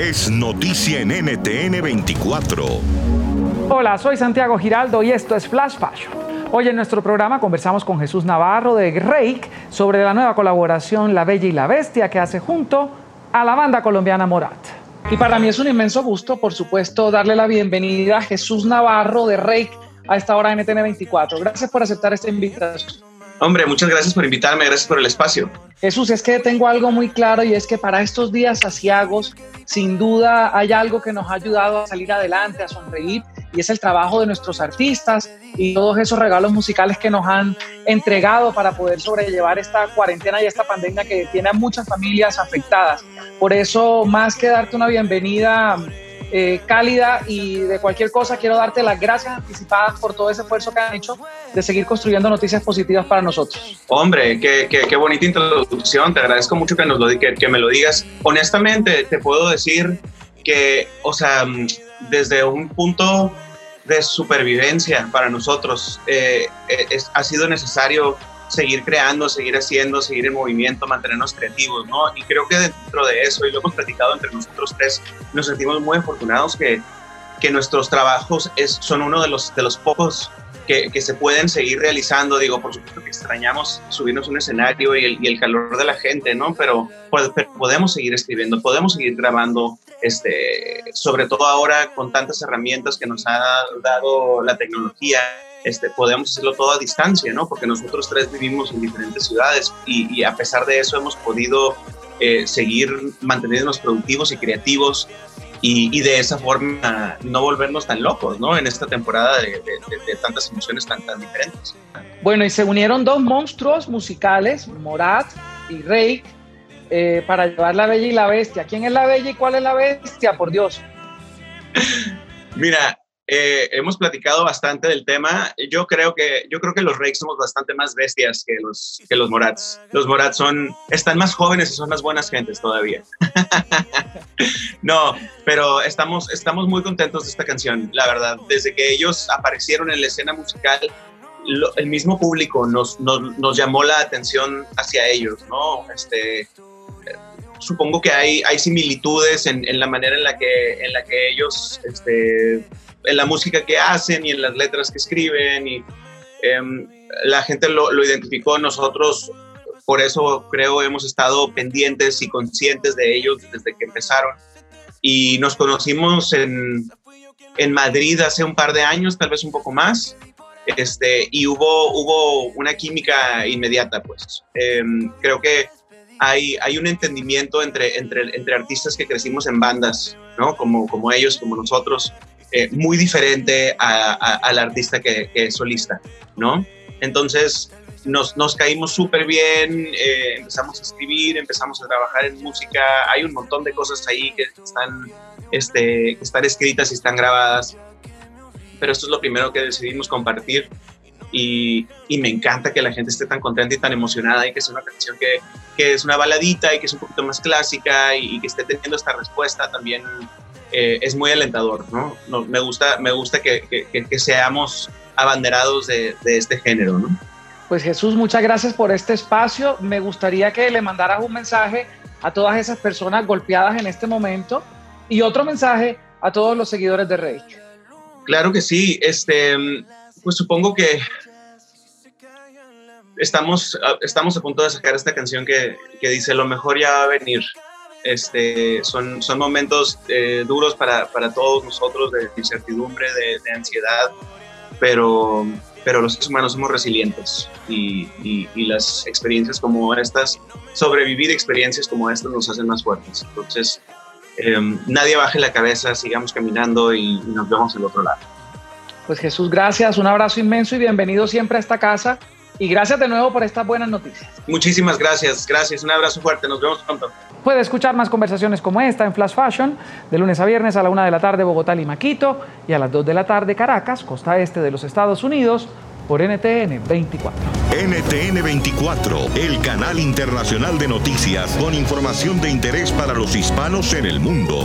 es noticia en NTN 24. Hola, soy Santiago Giraldo y esto es Flash Fashion. Hoy en nuestro programa conversamos con Jesús Navarro de Rake sobre la nueva colaboración La Bella y la Bestia que hace junto a la banda colombiana Morat. Y para mí es un inmenso gusto, por supuesto, darle la bienvenida a Jesús Navarro de Rake a esta hora de NTN 24. Gracias por aceptar esta invitación. Hombre, muchas gracias por invitarme, gracias por el espacio. Jesús, es que tengo algo muy claro y es que para estos días asiagos, sin duda hay algo que nos ha ayudado a salir adelante, a sonreír, y es el trabajo de nuestros artistas y todos esos regalos musicales que nos han entregado para poder sobrellevar esta cuarentena y esta pandemia que tiene a muchas familias afectadas. Por eso, más que darte una bienvenida eh, cálida y de cualquier cosa quiero darte las gracias anticipadas por todo ese esfuerzo que han hecho de seguir construyendo noticias positivas para nosotros. Hombre, qué, qué, bonita introducción, te agradezco mucho que, nos lo, que, que me lo digas. Honestamente, te puedo decir que, o sea, desde un punto de supervivencia para nosotros, eh, eh, ha sido necesario seguir creando, seguir haciendo, seguir en movimiento, mantenernos creativos, ¿no? Y creo que dentro de eso, y lo hemos platicado entre nosotros tres, nos sentimos muy afortunados que, que nuestros trabajos es, son uno de los, de los pocos que, que, se pueden seguir realizando. Digo, por supuesto que extrañamos subirnos un escenario y el, y el calor de la gente, ¿no? Pero, pues, pero, podemos seguir escribiendo, podemos seguir grabando, este, sobre todo ahora con tantas herramientas que nos ha dado la tecnología este, podemos hacerlo todo a distancia, ¿no? Porque nosotros tres vivimos en diferentes ciudades y, a pesar de eso hemos podido eh, seguir manteniéndonos productivos y creativos y, de esa forma no volvernos tan locos, ¿no? En esta temporada de, tantas emociones tan, tan diferentes. Bueno, y se unieron dos monstruos musicales, Morat y Rey, eh, para llevar La Bella y la Bestia. ¿Quién es la Bella y cuál es la Bestia? Por Dios. Mira, eh, hemos platicado bastante del tema. Yo creo que, yo creo que los Rakes somos bastante más bestias que los, que los Morats. Los Morats son, están más jóvenes y son más buenas gentes todavía. no, pero estamos, estamos muy contentos de esta canción, la verdad. Desde que ellos aparecieron en la escena musical, el mismo público nos, nos, llamó la atención hacia ellos, ¿no? Este, supongo que hay, hay similitudes en, en, la manera en la que, en la que ellos este, en la música que hacen y en las letras que escriben y em, la gente lo, lo, identificó. Nosotros por eso creo hemos estado pendientes y conscientes de ellos desde que empezaron. Y nos conocimos en, en Madrid hace un par de años tal vez un poco más. Este, y hubo, hubo una química inmediata pues. Em, creo que hay, hay un entendimiento entre, entre, entre artistas que crecimos en bandas, ¿no? Como, como ellos, como nosotros, eh, muy diferente al artista que, es solista, ¿no? Entonces nos, nos caímos súper bien, eh, empezamos a escribir, empezamos a trabajar en música, hay un montón de cosas ahí que están, este, que están escritas y están grabadas, pero esto es lo primero que decidimos compartir y, y, me encanta que la gente esté tan contenta y tan emocionada y que sea una canción que, que es una baladita y que es un poquito más clásica y, y que esté teniendo esta respuesta también eh, es muy alentador, ¿no? me gusta, me gusta que, que, seamos abanderados de, de, este género, ¿no? Pues Jesús, muchas gracias por este espacio. Me gustaría que le mandaras un mensaje a todas esas personas golpeadas en este momento y otro mensaje a todos los seguidores de Rey. Claro que sí, este, pues supongo que estamos, estamos a punto de sacar esta canción que, que dice lo mejor ya va a venir. Este, son, son momentos eh, duros para, para, todos nosotros de incertidumbre, de, ansiedad, pero, pero los seres humanos somos resilientes y, y, las experiencias como estas, sobrevivir experiencias como estas nos hacen más fuertes. Entonces, em, nadie baje la cabeza, sigamos caminando y, y nos vemos al otro lado. Pues Jesús, gracias, un abrazo inmenso y bienvenido siempre a esta casa. Y gracias de nuevo por estas buenas noticias. Muchísimas gracias, gracias, un abrazo fuerte, nos vemos pronto. Puede escuchar más conversaciones como esta en Flash Fashion, de lunes a viernes a la una de la tarde Bogotá, Lima, Quito, y a las 2 de la tarde Caracas, costa este de los Estados Unidos, por NTN 24. NTN 24, el canal internacional de noticias con información de interés para los hispanos en el mundo.